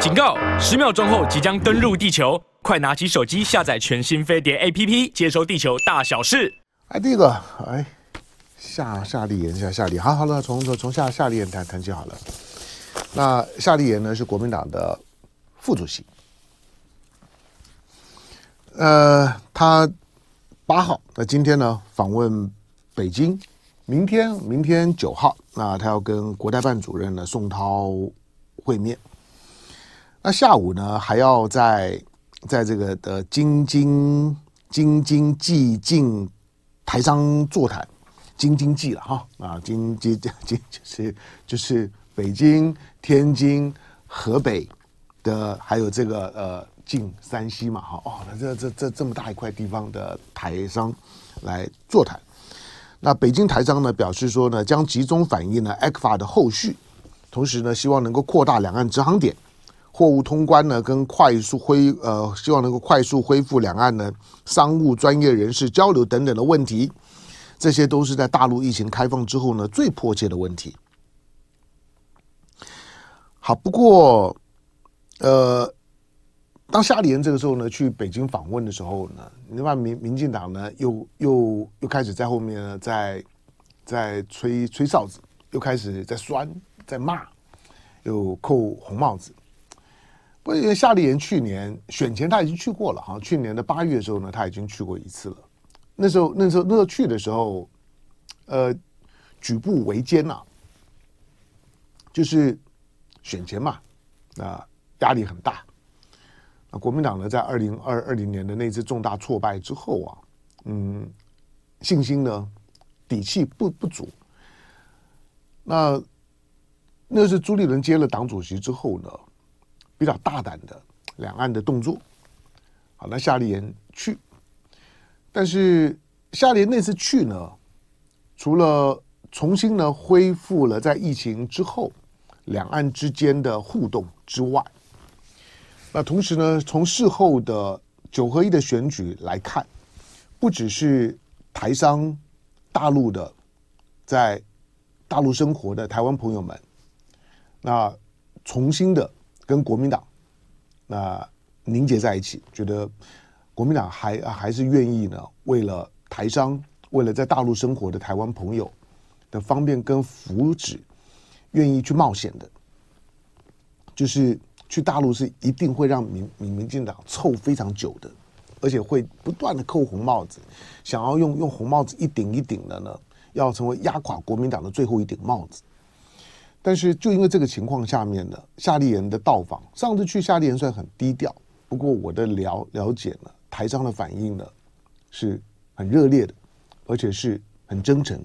警告！十秒钟后即将登陆地球，快拿起手机下载全新飞碟 APP，接收地球大小事。哎，第一个，哎，夏夏立言，夏夏立，好好了，从从从夏夏立言谈谈起好了。那夏立言呢是国民党的副主席，呃，他八号，那今天呢访问北京。明天，明天九号，那他要跟国台办主任呢宋涛会面。那下午呢，还要在在这个的京津京津冀晋台商座谈，京津冀了哈啊，京津冀就是就是北京、天津、河北的，还有这个呃晋山西嘛哈哦，那这这这这么大一块地方的台商来座谈。那北京台商呢表示说呢，将集中反映呢 ECFA 的后续，同时呢希望能够扩大两岸直航点，货物通关呢跟快速恢呃希望能够快速恢复两岸呢商务专业人士交流等等的问题，这些都是在大陆疫情开放之后呢最迫切的问题。好，不过呃。当夏立言这个时候呢去北京访问的时候呢，另外民民进党呢又又又开始在后面呢在在吹吹哨子，又开始在酸在骂，又扣红帽子。不过因为夏立言去年选前他已经去过了，哈去年的八月的时候呢他已经去过一次了。那时候那时候那时候去的时候，呃，举步维艰呐，就是选前嘛，啊压力很大。那国民党呢，在二零二二零年的那次重大挫败之后啊，嗯，信心呢，底气不不足。那那是朱立伦接了党主席之后呢，比较大胆的两岸的动作。好，那夏立言去，但是夏立言那次去呢，除了重新呢恢复了在疫情之后两岸之间的互动之外。那同时呢，从事后的九合一的选举来看，不只是台商、大陆的在大陆生活的台湾朋友们，那重新的跟国民党那凝结在一起，觉得国民党还还是愿意呢，为了台商，为了在大陆生活的台湾朋友的方便跟福祉，愿意去冒险的，就是。去大陆是一定会让民民民进党臭非常久的，而且会不断的扣红帽子，想要用用红帽子一顶一顶的呢，要成为压垮国民党的最后一顶帽子。但是就因为这个情况下面呢，夏立言的到访，上次去夏立言算很低调，不过我的了了解呢，台商的反应呢是很热烈的，而且是很真诚，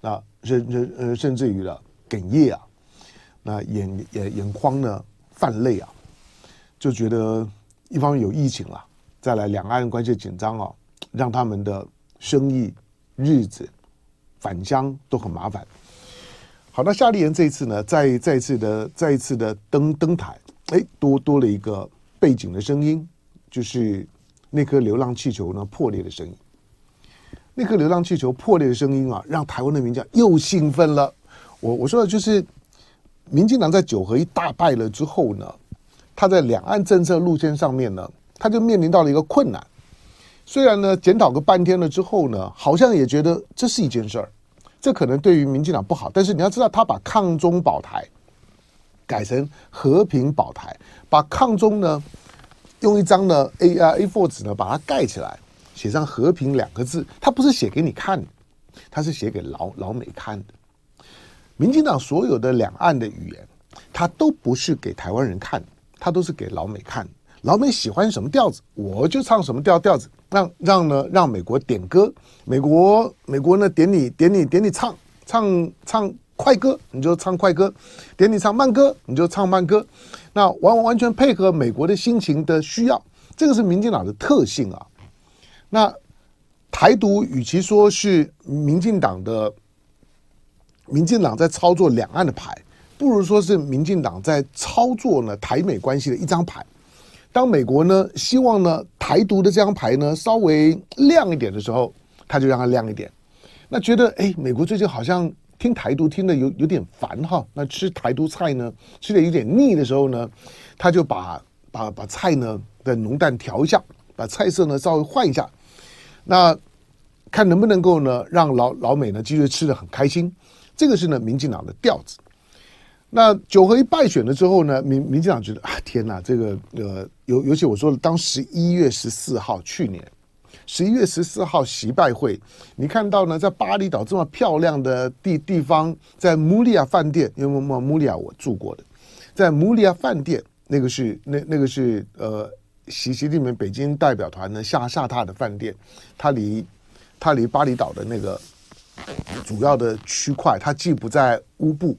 那甚甚呃甚至于了哽咽啊，那眼眼眼眶呢。泛泪啊，就觉得一方面有疫情了，再来两岸关系紧张啊，让他们的生意、日子、返乡都很麻烦。好，那夏立言这一次呢，再再一次的再一次的登登台，哎，多多了一个背景的声音，就是那颗流浪气球呢破裂的声音。那颗流浪气球破裂的声音啊，让台湾的民众又兴奋了。我我说的就是。民进党在九合一大败了之后呢，他在两岸政策路线上面呢，他就面临到了一个困难。虽然呢，检讨个半天了之后呢，好像也觉得这是一件事儿，这可能对于民进党不好。但是你要知道，他把抗中保台改成和平保台，把抗中呢用一张呢 A 啊 A4 纸呢把它盖起来，写上和平两个字，他不是写给你看，他是写给老老美看的。民进党所有的两岸的语言，他都不是给台湾人看，他都是给老美看的。老美喜欢什么调子，我就唱什么调调子，让让呢让美国点歌，美国美国呢点你点你点你唱唱唱快歌，你就唱快歌；点你唱慢歌，你就唱慢歌。那完完全配合美国的心情的需要，这个是民进党的特性啊。那台独与其说是民进党的。民进党在操作两岸的牌，不如说是民进党在操作呢台美关系的一张牌。当美国呢希望呢台独的这张牌呢稍微亮一点的时候，他就让它亮一点。那觉得哎，美国最近好像听台独听的有有点烦哈，那吃台独菜呢，吃的有点腻的时候呢，他就把把把菜呢的浓淡调一下，把菜色呢稍微换一下，那看能不能够呢让老老美呢继续吃得很开心，这个是呢民进党的调子。那九合一败选了之后呢，民民进党觉得啊天哪，这个呃尤尤其我说当十一月十四号去年。十一月十四号习拜会，你看到呢，在巴厘岛这么漂亮的地地方，在穆利亚饭店，因为穆穆利亚我住过的，在穆利亚饭店，那个是那那个是呃习习近平北京代表团呢下下榻的饭店，它离它离巴厘岛的那个主要的区块，它既不在乌布，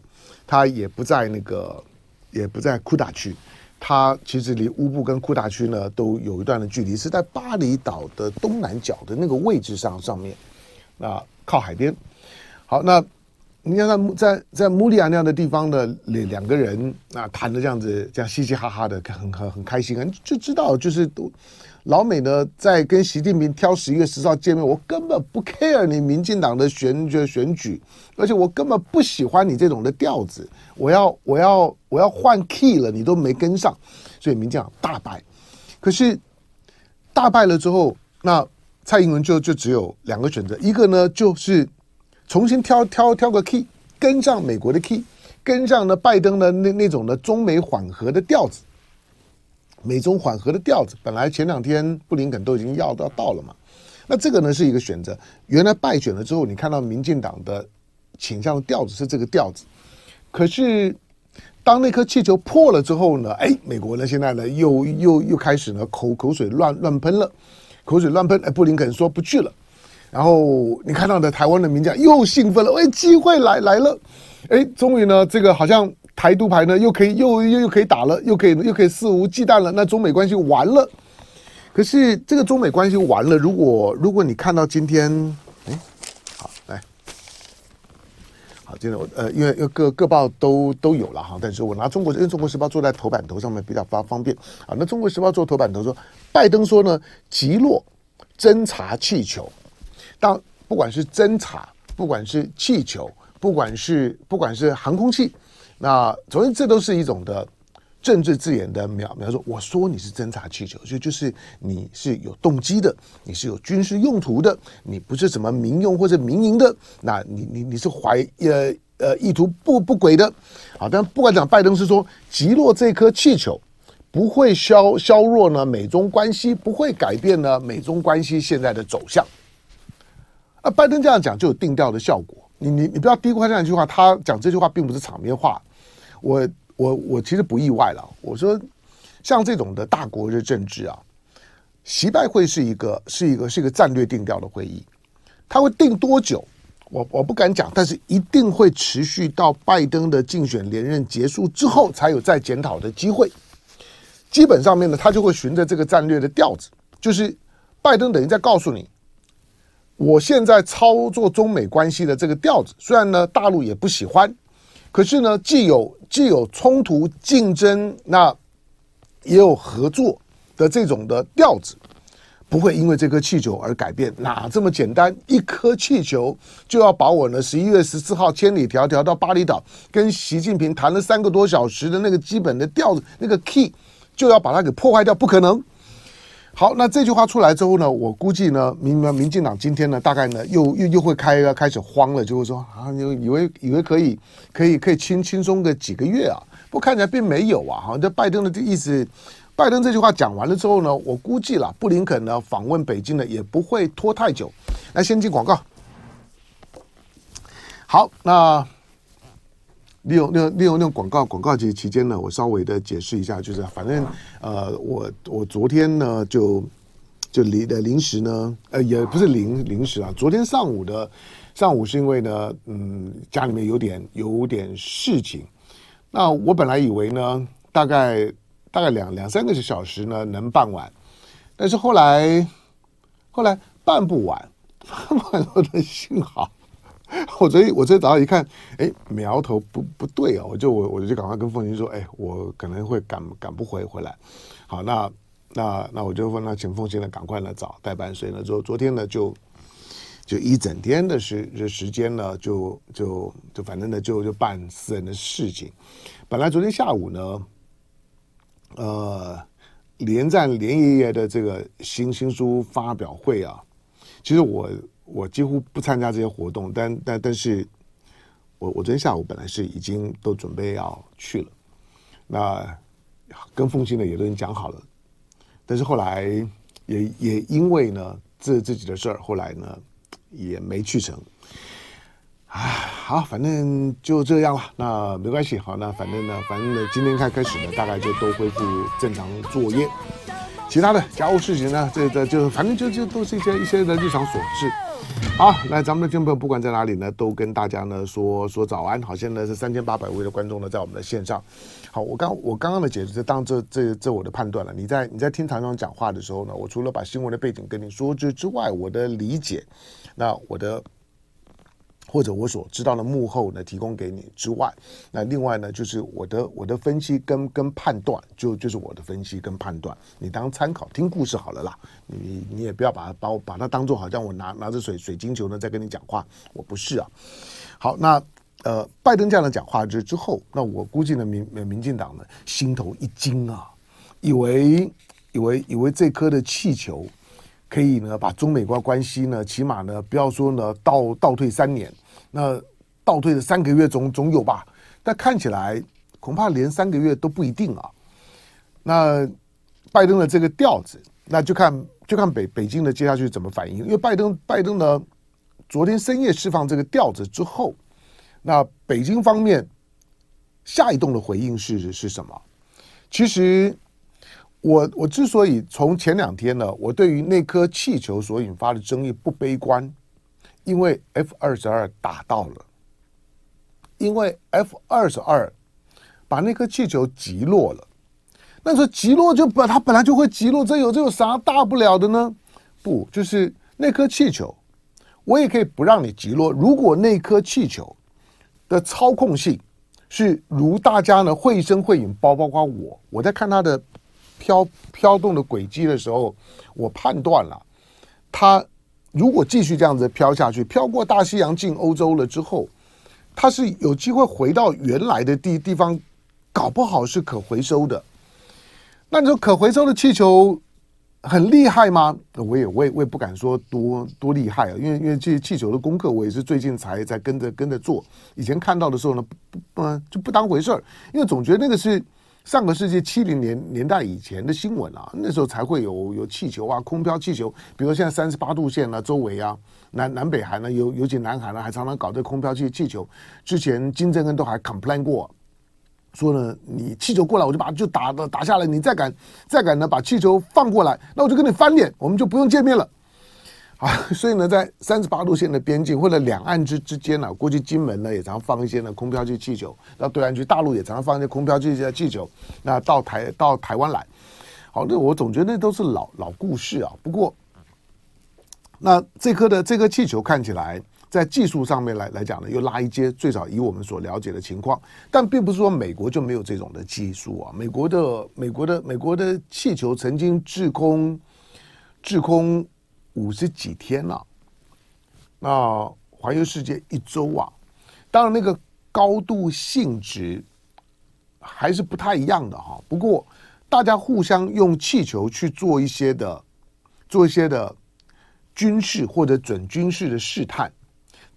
它也不在那个也不在库达区。它其实离乌布跟库达区呢都有一段的距离，是在巴厘岛的东南角的那个位置上上面，那，靠海边。好，那你看在在在穆利亚那样的地方的，两两个人啊谈的这样子，这样嘻嘻哈哈的，很很很开心啊，就知道就是都。老美呢，在跟习近平挑十一月十号见面，我根本不 care 你民进党的选举选举，而且我根本不喜欢你这种的调子。我要我要我要换 key 了，你都没跟上，所以民进党大败。可是大败了之后，那蔡英文就就只有两个选择，一个呢就是重新挑挑挑个 key，跟上美国的 key，跟上呢拜登的那那种的中美缓和的调子。美中缓和的调子，本来前两天布林肯都已经要到到了嘛，那这个呢是一个选择。原来败选了之后，你看到民进党的倾向的调子是这个调子，可是当那颗气球破了之后呢，哎，美国呢现在呢又又又开始呢口口水乱乱喷了，口水乱喷，哎，布林肯说不去了，然后你看到的台湾的名将又兴奋了，哎，机会来来了，哎，终于呢这个好像。台独牌呢，又可以又又又可以打了，又可以又可以肆无忌惮了。那中美关系完了。可是这个中美关系完了，如果如果你看到今天，哎，好来，好，今天我呃，因为各各报都都有了哈，但是我拿中国，因为中国时报坐在头版头上面比较方方便啊。那中国时报做头版头说，拜登说呢，击落侦察气球，当不管是侦察，不管是气球，不管是不管是航空器。那总之，这都是一种的政治字眼的描描述。我说你是侦察气球，所以就是你是有动机的，你是有军事用途的，你不是什么民用或者民营的。那你你你是怀呃呃意图不不轨的。好，但不管讲，拜登是说击落这颗气球不会削削弱呢美中关系，不会改变呢美中关系现在的走向。那，拜登这样讲就有定调的效果。你你你不要低估他这样一句话，他讲这句话并不是场面话。我我我其实不意外了。我说，像这种的大国的政治啊，习拜会是一个是一个是一个战略定调的会议，他会定多久？我我不敢讲，但是一定会持续到拜登的竞选连任结束之后，才有再检讨的机会。基本上面呢，他就会循着这个战略的调子，就是拜登等于在告诉你。我现在操作中美关系的这个调子，虽然呢大陆也不喜欢，可是呢既有既有冲突竞争，那也有合作的这种的调子，不会因为这颗气球而改变。哪这么简单？一颗气球就要把我呢十一月十四号千里迢迢到巴厘岛跟习近平谈了三个多小时的那个基本的调子，那个 key 就要把它给破坏掉，不可能。好，那这句话出来之后呢，我估计呢，民民进党今天呢，大概呢，又又又会开开始慌了，就会说啊，你以为以为可以可以可以轻轻松个几个月啊，不看起来并没有啊，哈，这拜登的这意思，拜登这句话讲完了之后呢，我估计了布林肯呢访问北京呢也不会拖太久，来先进广告。好，那。利用利用利用那种广告广告期期间呢，我稍微的解释一下，就是反正呃，我我昨天呢就就临的临时呢，呃，也不是临临时啊，昨天上午的上午是因为呢，嗯，家里面有点有点事情，那我本来以为呢，大概大概两两三个小时呢能办完，但是后来后来办不完，办不完我的幸好。我昨天我昨天早上一看，哎，苗头不不对哦，我就我我就赶快跟凤琴说，哎，我可能会赶赶不回回来。好，那那那我就问那请凤琴呢赶快来找代班，所以呢昨昨天呢就就一整天的时时间呢，就就就反正呢，就就办私人的事情。本来昨天下午呢，呃，连战连爷爷的这个新新书发表会啊，其实我我几乎不参加这些活动，但但但是，我我昨天下午本来是已经都准备要去了，那跟凤馨呢也都已经讲好了，但是后来也也因为呢这自己的事儿，后来呢也没去成。啊，好，反正就这样了，那没关系。好，那反正呢，反正呢，今天开开始呢，大概就都恢复正常作业。其他的家务事情呢，这个就反正就就都是一些一些的日常琐事。好，来，咱们的听众朋友不管在哪里呢，都跟大家呢说说早安。好，现在是三千八百位的观众呢，在我们的线上。好，我刚我刚刚的解释，当这这这我的判断了。你在你在听唐总讲话的时候呢，我除了把新闻的背景跟你说之之外，我的理解，那我的。或者我所知道的幕后呢，提供给你之外，那另外呢，就是我的我的分析跟跟判断，就就是我的分析跟判断，你当参考听故事好了啦，你你也不要把把我把它当做好像我拿拿着水水晶球呢在跟你讲话，我不是啊。好，那呃，拜登这样的讲话之之后，那我估计呢，民民进党呢心头一惊啊，以为以为以为这颗的气球可以呢把中美关关系呢，起码呢不要说呢倒倒退三年。那倒退了三个月总总有吧，但看起来恐怕连三个月都不一定啊。那拜登的这个调子，那就看就看北北京的接下去怎么反应。因为拜登拜登呢，昨天深夜释放这个调子之后，那北京方面下一动的回应是是什么？其实我我之所以从前两天呢，我对于那颗气球所引发的争议不悲观。因为 F 二十二打到了，因为 F 二十二把那颗气球击落了。那说击落就把它本来就会击落，这有这有啥大不了的呢？不，就是那颗气球，我也可以不让你击落。如果那颗气球的操控性是如大家呢绘声绘影，包包括我，我在看它的飘飘动的轨迹的时候，我判断了它。如果继续这样子飘下去，飘过大西洋进欧洲了之后，它是有机会回到原来的地地方，搞不好是可回收的。那你说可回收的气球很厉害吗？我也我也我也不敢说多多厉害啊，因为因为这些气球的功课我也是最近才才跟着跟着做，以前看到的时候呢，不不就不当回事儿，因为总觉得那个是。上个世纪七零年年代以前的新闻啊，那时候才会有有气球啊，空飘气球，比如现在三十八度线啊，周围啊，南南北韩呢，尤尤其南韩呢，还常常搞这空飘气气球。之前金正恩都还 complain 过，说呢，你气球过来，我就把就打打下来，你再敢再敢呢把气球放过来，那我就跟你翻脸，我们就不用见面了。啊，所以呢，在三十八度线的边境或者两岸之之间呢，过去金门呢也常放一些呢空飘气气球，到对岸去，大陆也常放一些空飘气气球，那到台到台湾来，好，那我总觉得那都是老老故事啊。不过，那这颗的这颗气球看起来在技术上面来来讲呢，又拉一阶，最少以我们所了解的情况，但并不是说美国就没有这种的技术啊。美国的美国的美国的气球曾经滞空滞空。五十几天了，那环游世界一周啊，当然那个高度性质还是不太一样的哈。不过大家互相用气球去做一些的，做一些的军事或者准军事的试探，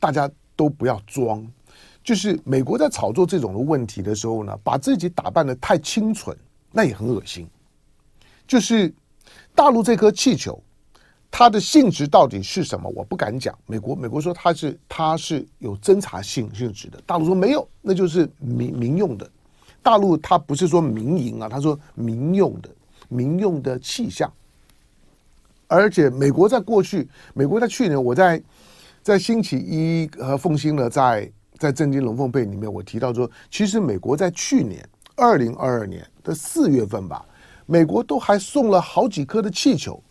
大家都不要装。就是美国在炒作这种的问题的时候呢，把自己打扮的太清纯，那也很恶心。就是大陆这颗气球。它的性质到底是什么？我不敢讲。美国美国说它是它是有侦查性性质的，大陆说没有，那就是民民用的。大陆它不是说民营啊，他说民用的民用的气象。而且美国在过去，美国在去年，我在在星期一和凤新呢，在在震惊龙凤配里面，我提到说，其实美国在去年二零二二年的四月份吧，美国都还送了好几颗的气球。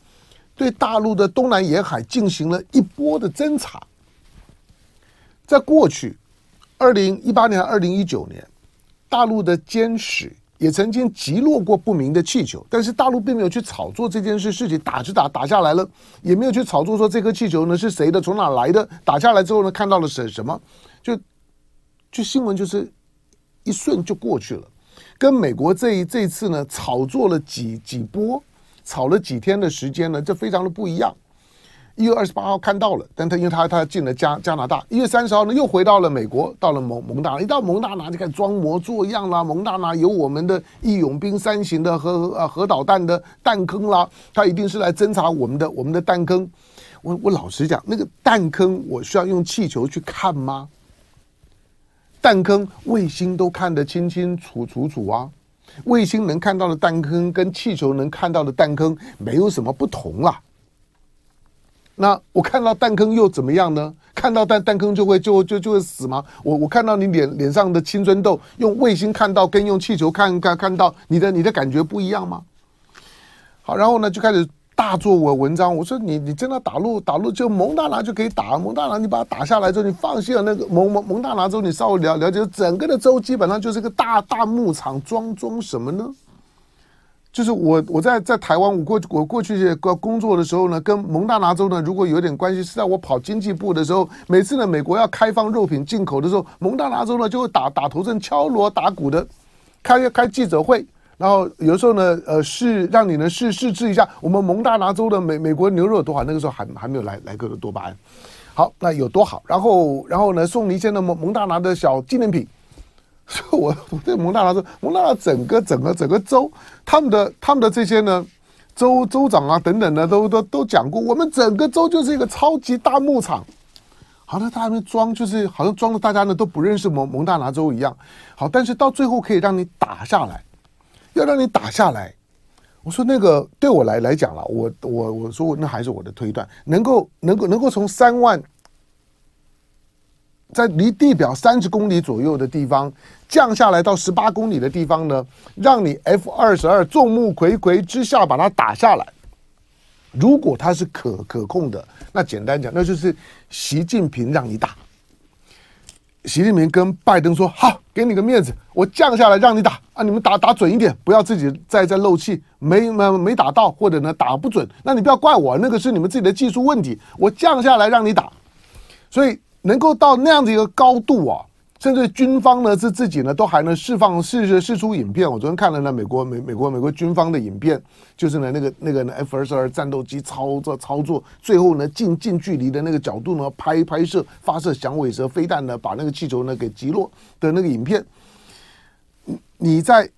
对大陆的东南沿海进行了一波的侦查。在过去，二零一八年、二零一九年，大陆的歼十也曾经击落过不明的气球，但是大陆并没有去炒作这件事事情，打就打，打下来了，也没有去炒作说这颗气球呢是谁的，从哪来的，打下来之后呢看到了什什么，就就新闻就是一瞬就过去了，跟美国这一这一次呢炒作了几几波，炒了几天的时间呢，这非常的不一样。一月二十八号看到了，但他因为他他进了加加拿大，一月三十号呢又回到了美国，到了蒙蒙大拿，一到蒙大拿就开始装模作样啦。蒙大拿有我们的义勇兵三型的核呃核导弹的弹坑啦，他一定是来侦察我们的我们的弹坑。我我老实讲，那个弹坑我需要用气球去看吗？弹坑卫星都看得清清楚楚楚啊，卫星能看到的弹坑跟气球能看到的弹坑没有什么不同啦。那我看到弹坑又怎么样呢？看到弹弹坑就会就就就会死吗？我我看到你脸脸上的青春痘，用卫星看到跟用气球看看看到你的你的感觉不一样吗？好，然后呢就开始大做我文章。我说你你真的打入打入就蒙大拿就可以打蒙大拿，你把它打下来之后，你放弃了那个蒙蒙蒙大拿之后，你稍微了了解整个的州基本上就是个大大牧场，装装什么呢？就是我我在在台湾，我过我过去工作的时候呢，跟蒙大拿州呢，如果有点关系，是在我跑经济部的时候，每次呢，美国要开放肉品进口的时候，蒙大拿州呢就会打打头阵、敲锣打鼓的，开开记者会，然后有的时候呢，呃，试让你呢试试吃一下我们蒙大拿州的美美国牛肉有多好，那个时候还还没有来来个多巴胺，好，那有多好，然后然后呢，送你一些的蒙蒙大拿的小纪念品。所以我我对蒙大拿州，蒙大拿整个整个整个州，他们的他们的这些呢，州州长啊等等的都都都讲过，我们整个州就是一个超级大牧场。好像他们装就是好像装的大家呢都不认识蒙蒙大拿州一样。好，但是到最后可以让你打下来，要让你打下来。我说那个对我来来讲了，我我我说那还是我的推断，能够能够能够从三万。在离地表三十公里左右的地方降下来到十八公里的地方呢，让你 F 二十二众目睽睽之下把它打下来。如果它是可可控的，那简单讲，那就是习近平让你打。习近平跟拜登说：“好，给你个面子，我降下来让你打啊！你们打打准一点，不要自己再再漏气，没没没打到，或者呢打不准，那你不要怪我，那个是你们自己的技术问题。我降下来让你打，所以。”能够到那样的一个高度啊，甚至军方呢是自己呢都还能释放释释出影片。我昨天看了呢美国美美国美国军方的影片，就是呢那个那个呢 F 二十二战斗机操作操作，最后呢近近距离的那个角度呢拍拍摄发射响尾蛇飞弹呢，把那个气球呢给击落的那个影片。你在。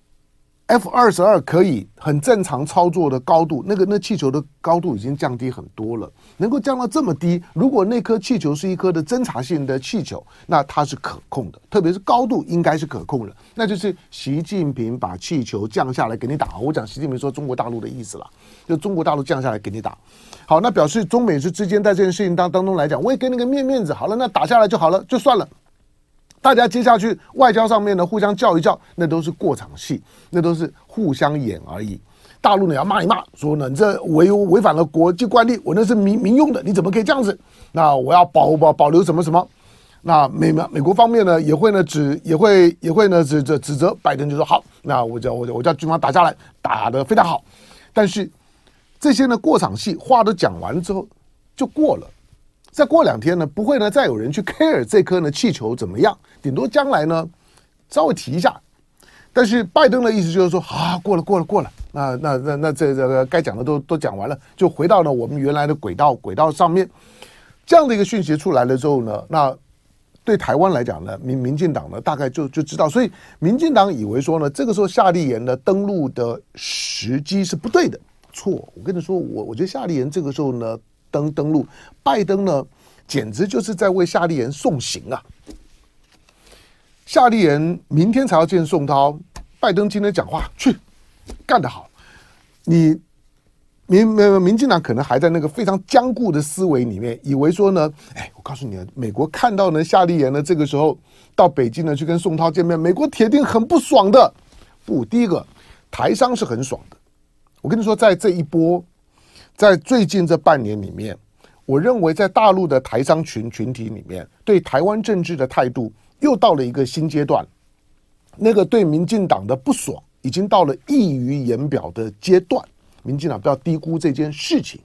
F 二十二可以很正常操作的高度，那个那气球的高度已经降低很多了，能够降到这么低。如果那颗气球是一颗的侦察性的气球，那它是可控的，特别是高度应该是可控的。那就是习近平把气球降下来给你打。我讲习近平说中国大陆的意思了，就中国大陆降下来给你打。好，那表示中美之之间在这件事情当当中来讲，我也给你个面面子。好了，那打下来就好了，就算了。大家接下去外交上面呢，互相叫一叫，那都是过场戏，那都是互相演而已。大陆呢要骂一骂，说呢你这违违反了国际惯例，我那是民民用的，你怎么可以这样子？那我要保保保留什么什么？那美美美国方面呢也会呢指也会也会呢指指指责拜登，就说好，那我叫我叫我叫军方打下来，打得非常好。但是这些呢过场戏话都讲完了之后就过了。再过两天呢，不会呢再有人去 care 这颗呢气球怎么样，顶多将来呢稍微提一下。但是拜登的意思就是说啊，过了过了过了，那那那那这这个该讲的都都讲完了，就回到了我们原来的轨道轨道上面。这样的一个讯息出来了之后呢，那对台湾来讲呢，民民进党呢大概就就知道，所以民进党以为说呢，这个时候夏立言的登陆的时机是不对的，错。我跟你说，我我觉得夏立言这个时候呢。登登陆，拜登呢，简直就是在为夏立言送行啊！夏立言明天才要见宋涛，拜登今天讲话去，干得好！你民民民进党可能还在那个非常僵固的思维里面，以为说呢，哎，我告诉你啊，美国看到呢夏立言呢，这个时候到北京呢去跟宋涛见面，美国铁定很不爽的。不，第一个台商是很爽的。我跟你说，在这一波。在最近这半年里面，我认为在大陆的台商群群体里面，对台湾政治的态度又到了一个新阶段。那个对民进党的不爽，已经到了溢于言表的阶段。民进党不要低估这件事情，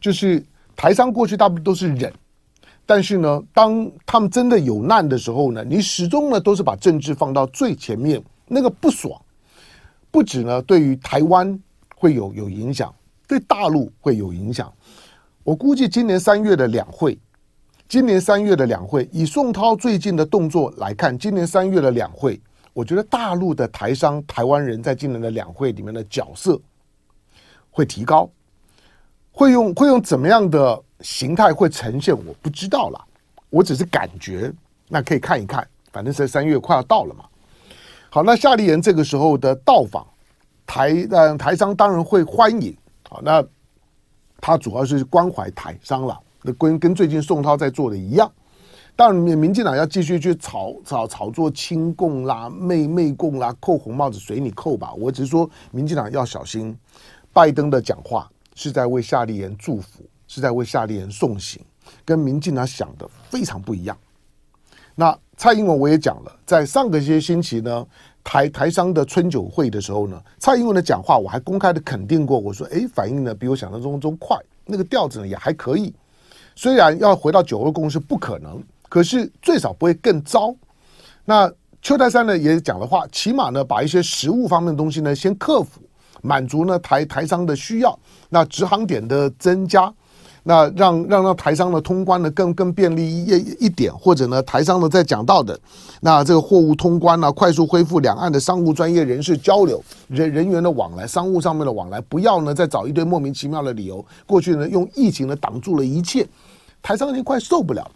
就是台商过去大部分都是忍，但是呢，当他们真的有难的时候呢，你始终呢都是把政治放到最前面，那个不爽，不止呢对于台湾会有有影响，对大陆会有影响。我估计今年三月的两会，今年三月的两会，以宋涛最近的动作来看，今年三月的两会，我觉得大陆的台商、台湾人在今年的两会里面的角色会提高，会用会用怎么样的形态会呈现，我不知道了，我只是感觉，那可以看一看，反正是三月快要到了嘛。好，那夏立言这个时候的到访，台呃台商当然会欢迎，好那。他主要是关怀台商了，那跟跟最近宋涛在做的一样。当然，民进党要继续去炒炒炒作亲共啦、媚媚共啦、扣红帽子随你扣吧。我只是说，民进党要小心，拜登的讲话是在为夏立言祝福，是在为夏立言送行，跟民进党想的非常不一样。那蔡英文我也讲了，在上个些星期呢。台台商的春酒会的时候呢，蔡英文的讲话我还公开的肯定过，我说，哎，反应呢比我想象中中快，那个调子呢也还可以。虽然要回到九二共识不可能，可是最少不会更糟。那邱太三呢也讲的话，起码呢把一些实物方面的东西呢先克服，满足呢台台商的需要，那直航点的增加。那让让让台商的通关呢更更便利一一点，或者呢台商呢在讲到的，那这个货物通关呢、快速恢复两岸的商务专业人士交流人人员的往来，商务上面的往来，不要呢再找一堆莫名其妙的理由，过去呢用疫情呢挡住了一切，台商已经快受不了。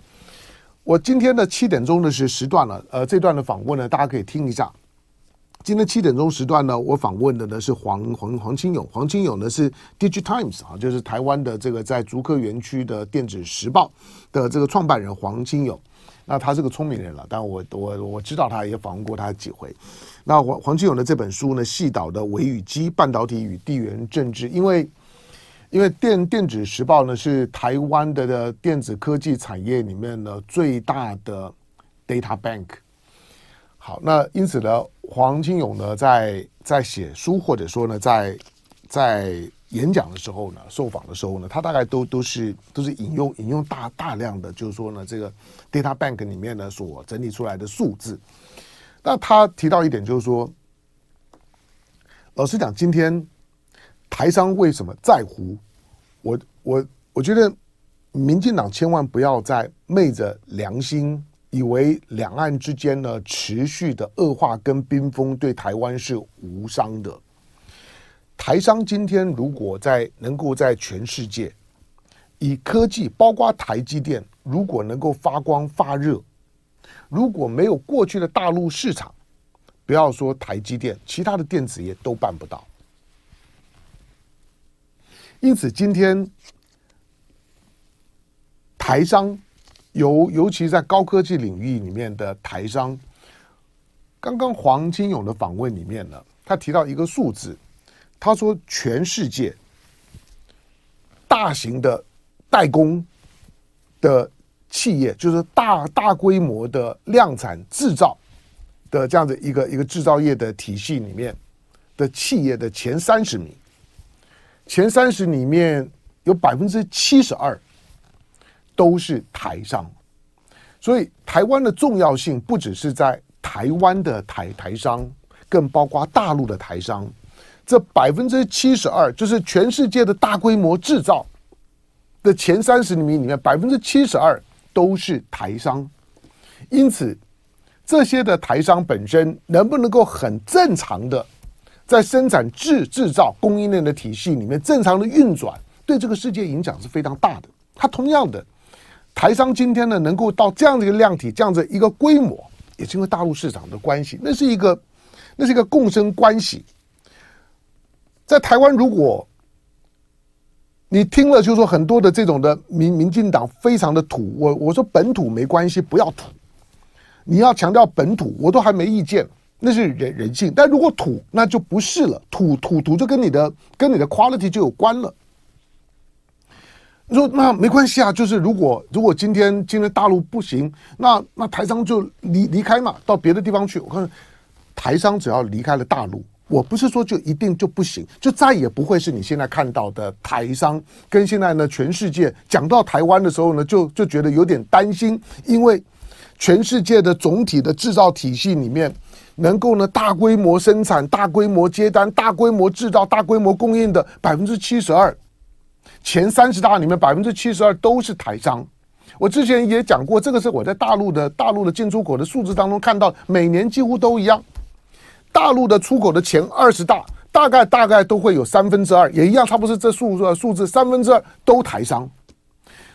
我今天的七点钟的是时段了，呃，这段的访问呢，大家可以听一下。今天七点钟时段呢，我访问的呢是黄黄黄清勇，黄清勇呢是 DigiTimes 啊，就是台湾的这个在竹科园区的电子时报的这个创办人黄清勇。那他是个聪明人了，但我我我知道他也访问过他几回。那黄黄清勇的这本书呢，细导的微雨机半导体与地缘政治，因为因为电电子时报呢是台湾的的电子科技产业里面呢最大的 data bank。好，那因此呢，黄清勇呢，在在写书或者说呢，在在演讲的时候呢，受访的时候呢，他大概都都是都是引用引用大大量的，就是说呢，这个 data bank 里面呢所整理出来的数字。那他提到一点，就是说，老实讲，今天台商为什么在乎？我我我觉得，民进党千万不要再昧着良心。以为两岸之间呢持续的恶化跟冰封对台湾是无伤的。台商今天如果在能够在全世界以科技，包括台积电，如果能够发光发热，如果没有过去的大陆市场，不要说台积电，其他的电子业都办不到。因此，今天台商。尤尤其在高科技领域里面的台商，刚刚黄金勇的访问里面呢，他提到一个数字，他说全世界大型的代工的企业，就是大大规模的量产制造的这样的一个一个制造业的体系里面的企业的前三十名，前三十里面有百分之七十二。都是台商，所以台湾的重要性不只是在台湾的台台商，更包括大陆的台商。这百分之七十二就是全世界的大规模制造的前三十名里面，百分之七十二都是台商。因此，这些的台商本身能不能够很正常的在生产制制造供应链的体系里面正常的运转，对这个世界影响是非常大的。它同样的。台商今天呢，能够到这样的一个量体，这样子一个规模，也是因为大陆市场的关系。那是一个，那是一个共生关系。在台湾，如果你听了，就是说很多的这种的民民进党非常的土，我我说本土没关系，不要土。你要强调本土，我都还没意见，那是人人性。但如果土，那就不是了。土土土就跟你的跟你的 quality 就有关了。说那没关系啊，就是如果如果今天今天大陆不行，那那台商就离离开嘛，到别的地方去。我看台商只要离开了大陆，我不是说就一定就不行，就再也不会是你现在看到的台商跟现在呢全世界讲到台湾的时候呢，就就觉得有点担心，因为全世界的总体的制造体系里面，能够呢大规模生产、大规模接单、大规模制造、大规模供应的百分之七十二，前三十大里面百分之七十二都是台商。我之前也讲过，这个是我在大陆的大陆的进出口的数字当中看到，每年几乎都一样。大陆的出口的前二十大，大概大概都会有三分之二，也一样，差不多是这数数数字三分之二都台商。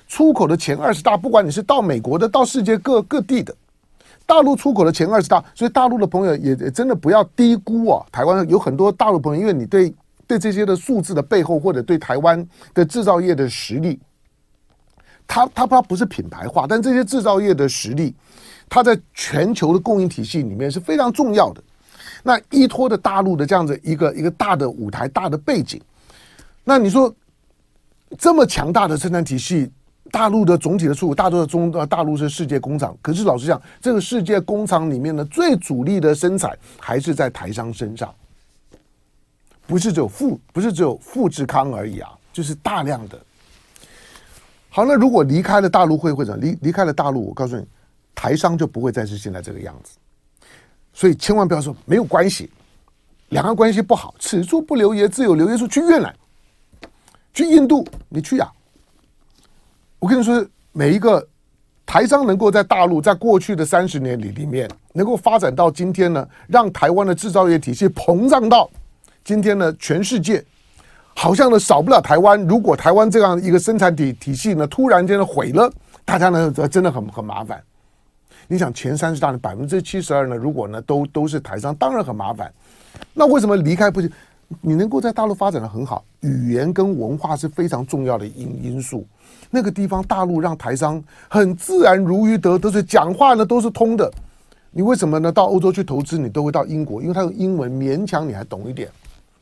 出口的前二十大，不管你是到美国的，到世界各各地的，大陆出口的前二十大，所以大陆的朋友也也真的不要低估啊。台湾有很多大陆朋友，因为你对对这些的数字的背后，或者对台湾的制造业的实力，它它它不是品牌化，但这些制造业的实力，它在全球的供应体系里面是非常重要的。那依托的大陆的这样子一个一个大的舞台、大的背景，那你说这么强大的生产体系，大陆的总体的出口，大陆的中呃大陆是世界工厂，可是老实讲，这个世界工厂里面的最主力的生产还是在台商身上，不是只有富，不是只有富士康而已啊，就是大量的。好，那如果离开了大陆会会长，离离开了大陆，我告诉你，台商就不会再是现在这个样子。所以千万不要说没有关系，两岸关系不好，此处不留爷，自有留爷处。去越南，去印度，你去呀、啊！我跟你说，每一个台商能够在大陆，在过去的三十年里里面，能够发展到今天呢，让台湾的制造业体系膨胀到今天呢，全世界好像呢少不了台湾。如果台湾这样一个生产体体系呢，突然间的毁了，大家呢真的很很麻烦。你想前三十大的百分之七十二呢？如果呢都都是台商，当然很麻烦。那为什么离开不行？你能够在大陆发展的很好，语言跟文化是非常重要的因因素。那个地方大陆让台商很自然如鱼得，都是讲话呢都是通的。你为什么呢？到欧洲去投资，你都会到英国，因为他用英文勉强你还懂一点。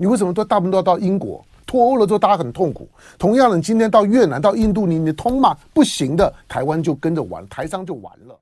你为什么都大部分都要到英国？脱欧了之后大家很痛苦。同样的，你今天到越南、到印度，你你通嘛？不行的，台湾就跟着玩，台商就完了。